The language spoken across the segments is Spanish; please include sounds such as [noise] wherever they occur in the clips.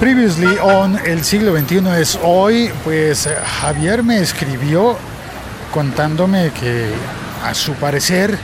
Previously on El siglo XXI es hoy, pues Javier me escribió contándome que a su parecer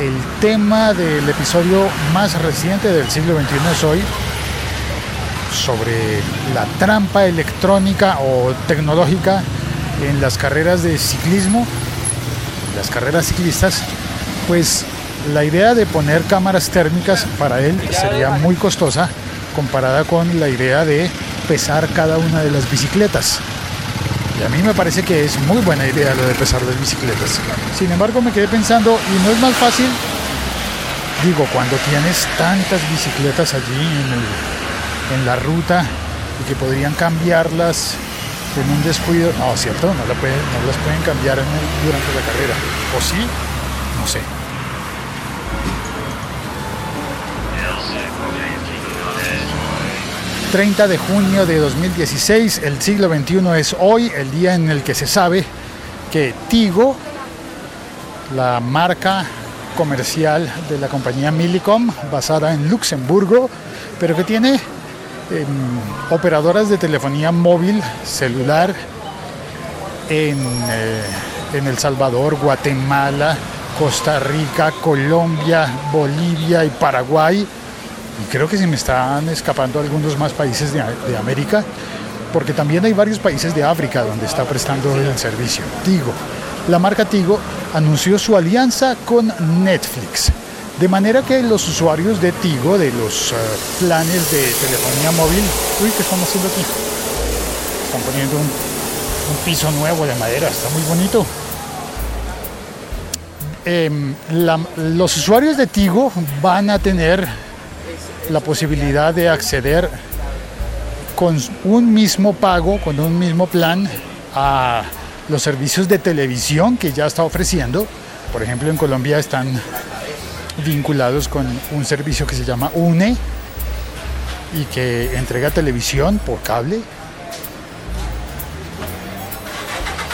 el tema del episodio más reciente del siglo XXI es hoy sobre la trampa electrónica o tecnológica en las carreras de ciclismo, las carreras ciclistas, pues la idea de poner cámaras térmicas para él sería muy costosa comparada con la idea de pesar cada una de las bicicletas. Y a mí me parece que es muy buena idea lo de pesar las bicicletas. Sin embargo, me quedé pensando, ¿y no es más fácil? Digo, cuando tienes tantas bicicletas allí en, en la ruta y que podrían cambiarlas en un descuido. No, cierto, no, la pueden, no las pueden cambiar durante la carrera. ¿O sí? No sé. 30 de junio de 2016, el siglo XXI es hoy, el día en el que se sabe que Tigo, la marca comercial de la compañía Millicom, basada en Luxemburgo, pero que tiene em, operadoras de telefonía móvil, celular, eh, en El Salvador, Guatemala, Costa Rica, Colombia, Bolivia y Paraguay y creo que se me están escapando algunos más países de, América, porque también hay varios países de África donde está prestando el servicio. Tigo. La marca Tigo anunció su alianza con Netflix. De manera que los usuarios de Tigo, de los eh, planes de telefonía móvil, uy, ¿qué están haciendo aquí? Están poniendo un, un piso nuevo de madera, está muy bonito. Em, los usuarios de Tigo van a tener la posibilidad de acceder con un mismo pago, con un mismo plan a los servicios de televisión que ya está ofreciendo. Por ejemplo, en Colombia están vinculados con un servicio que se llama UNE y que entrega televisión por cable.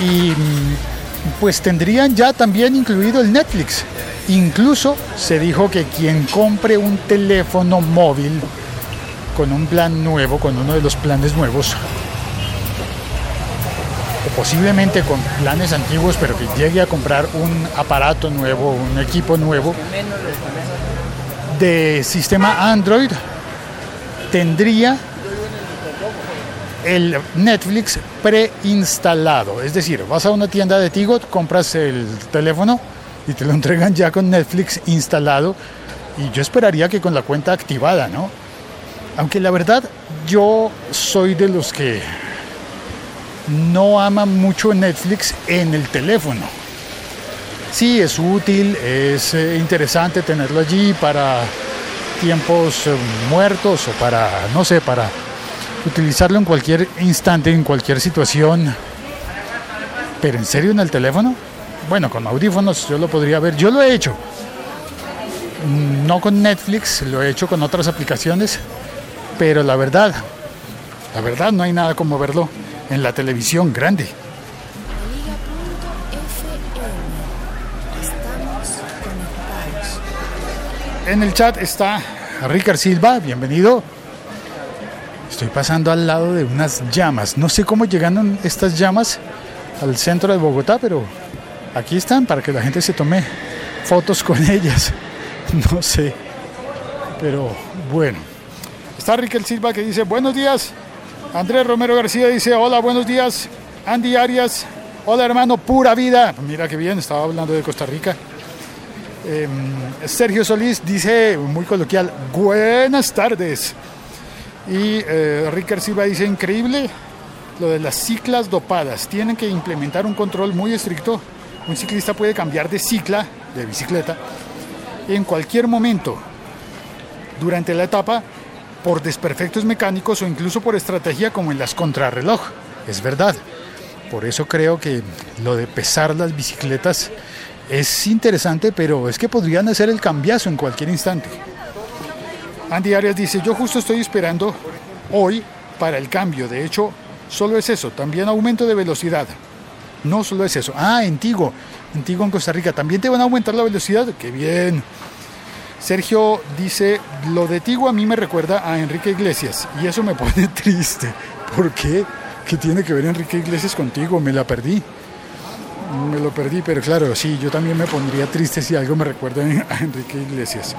Y pues tendrían ya también incluido el Netflix. Incluso se dijo que quien compre un teléfono móvil con un plan nuevo, con uno de los planes nuevos, o posiblemente con planes antiguos, pero que llegue a comprar un aparato nuevo, un equipo nuevo de sistema Android, tendría el Netflix preinstalado. Es decir, vas a una tienda de Tigo, compras el teléfono, y te lo entregan ya con Netflix instalado y yo esperaría que con la cuenta activada, ¿no? Aunque la verdad yo soy de los que no aman mucho Netflix en el teléfono. Sí, es útil, es eh, interesante tenerlo allí para tiempos eh, muertos o para, no sé, para utilizarlo en cualquier instante, en cualquier situación. Pero en serio en el teléfono? Bueno, con audífonos yo lo podría ver. Yo lo he hecho. No con Netflix, lo he hecho con otras aplicaciones, pero la verdad, la verdad no hay nada como verlo en la televisión grande. En el chat está Ricard Silva, bienvenido. Estoy pasando al lado de unas llamas. No sé cómo llegaron estas llamas al centro de Bogotá, pero aquí están para que la gente se tome fotos con [laughs] ellas. No sé. Pero bueno. Está Riquel Silva que dice buenos días. Andrés Romero García dice hola, buenos días. Andy Arias, hola hermano, pura vida. Mira qué bien, estaba hablando de Costa Rica. Em, Sergio Solís dice muy coloquial, buenas tardes. Y eh, Silva dice increíble lo de las ciclas dopadas. Tienen que implementar un control muy estricto un ciclista puede cambiar de cicla, de bicicleta, en cualquier momento durante la etapa por desperfectos mecánicos o incluso por estrategia como en las contrarreloj. Es verdad. Por eso creo que lo de pesar las bicicletas es interesante, pero es que podrían hacer el cambiazo en cualquier instante. Andy Arias dice, yo justo estoy esperando hoy para el cambio. De hecho, solo es eso, también aumento de velocidad. No solo es eso. Ah, en Tigo. En Tigo, en Costa Rica. También te van a aumentar la velocidad. Qué bien. Sergio dice, lo de Tigo a mí me recuerda a Enrique Iglesias y eso me pone [laughs] triste. ¿Por qué? ¿Qué tiene que ver Enrique Iglesias contigo? Me la perdí. Me lo perdí, pero claro, sí, yo también me pondría triste si algo me recuerda a Enrique Iglesias.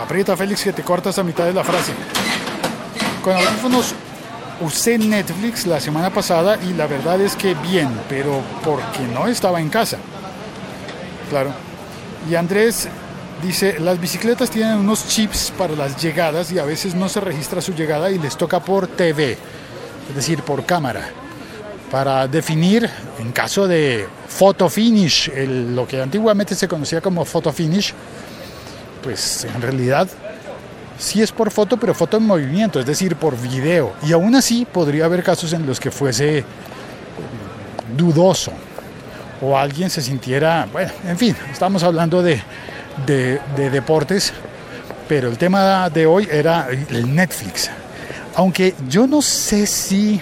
Aprieta, Félix, que te cortas a mitad de la frase. Con audífonos usé Netflix la semana pasada y la verdad es que bien, pero porque no estaba en casa. Claro. Y Andrés dice, las bicicletas tienen unos chips para las llegadas y a veces no se registra su llegada y les toca por TV, es decir, por cámara, para definir, en caso de photo finish, lo que antiguamente se conocía como photo finish, pues en realidad sí es por foto, pero foto en movimiento, es decir, por video. Y aún así podría haber casos en los que fuese dudoso o alguien se sintiera, bueno, en fin, estamos hablando de, de, deportes, pero el tema de hoy era el Netflix. Aunque yo no sé si...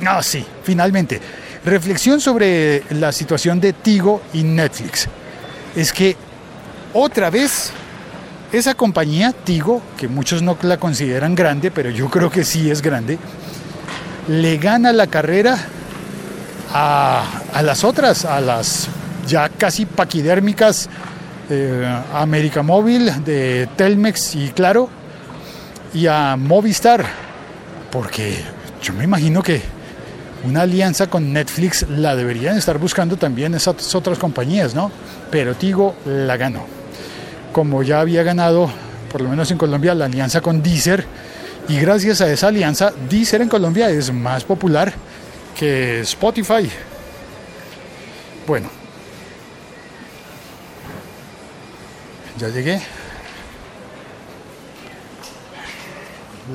No, sí, finalmente. Reflexión sobre la situación de Tigo y Netflix. Es que otra vez esa compañía, Tigo, que muchos no la consideran grande, pero yo creo que sí es grande, le gana la carrera a, las otras, a las ya casi paquidérmicas eh, América Móvil, de Telmex y Claro, y a Movistar, porque yo me imagino que una alianza con Netflix la deberían estar buscando también esas otras compañías, ¿no? Pero Tigo la ganó. Como ya había ganado, por lo menos en Colombia, la alianza con Deezer, y gracias a esa alianza, Deezer en Colombia es más popular que Spotify. Bueno, ya llegué.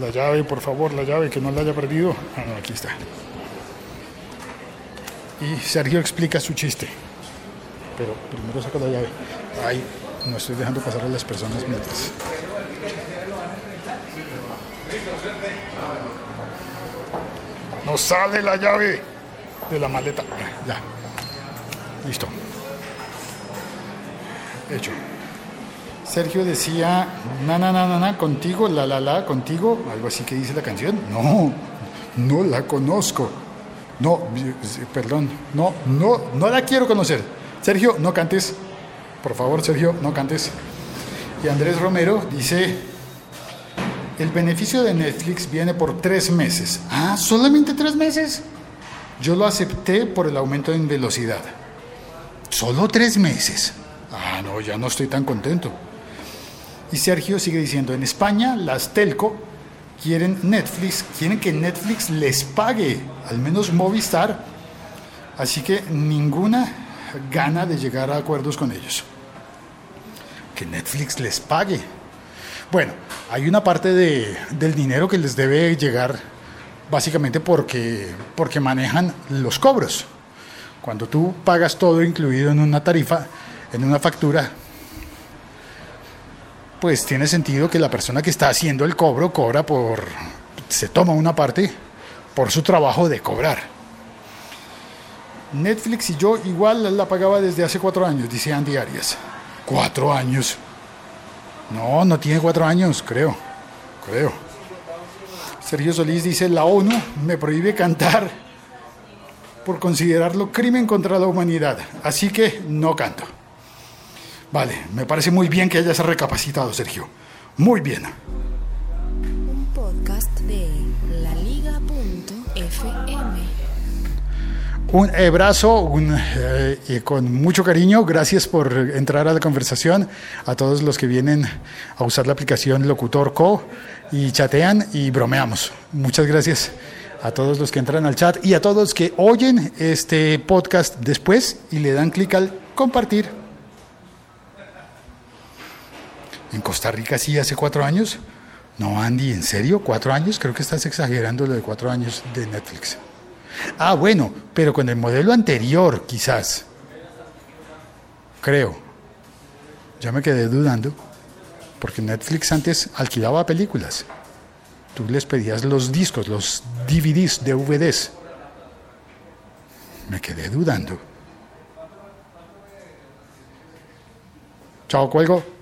La llave, por favor, la llave, que no la haya perdido. Ah, no, aquí está. Y Sergio explica su chiste. Pero primero saca la llave. Ay, no estoy dejando pasar a las personas mientras. No sale la llave de la maleta. Ya. Listo. Hecho. Sergio decía, na, na, na, na, na, contigo, la, la, la, contigo, algo así que dice la canción. No, no la conozco. No, perdón, no, no, no la quiero conocer. Sergio, no cantes. Por favor, Sergio, no cantes. Y Andrés Romero dice, el beneficio de Netflix viene por tres meses. Ah, solamente tres meses. Yo lo acepté por el aumento en velocidad. Solo tres meses. Ah, no, ya no estoy tan contento. Y Sergio sigue diciendo, en España las telco quieren Netflix, quieren que Netflix les pague, al menos Movistar, así que ninguna gana de llegar a acuerdos con ellos. Que Netflix les pague. Bueno, hay una parte de, del dinero que les debe llegar básicamente porque, porque manejan los cobros. Cuando tú pagas todo incluido en una tarifa, en una factura, pues tiene sentido que la persona que está haciendo el cobro cobra por, se toma una parte por su trabajo de cobrar. Netflix y yo igual la pagaba desde hace cuatro años, dice Andy Arias. Cuatro años. No, no tiene cuatro años, creo. Creo. Sergio Solís dice, la ONU me prohíbe cantar por considerarlo crimen contra la humanidad. Así que no canto. Vale, me parece muy bien que hayas recapacitado, Sergio. Muy bien. Un podcast de laliga.fm. Un abrazo un, eh, con mucho cariño. Gracias por entrar a la conversación. A todos los que vienen a usar la aplicación Locutor Co y chatean y bromeamos. Muchas gracias a todos los que entran al chat y a todos que oyen este podcast después y le dan clic al compartir. En Costa Rica sí hace cuatro años. No, Andy, ¿en serio? ¿Cuatro años? Creo que estás exagerando lo de cuatro años de Netflix. Ah, bueno, pero con el modelo anterior, quizás. Creo. Ya me quedé dudando, porque Netflix antes alquilaba películas. Tú les pedías los discos, los DVDs, DVDs. Me quedé dudando. Chao. Cuelgo.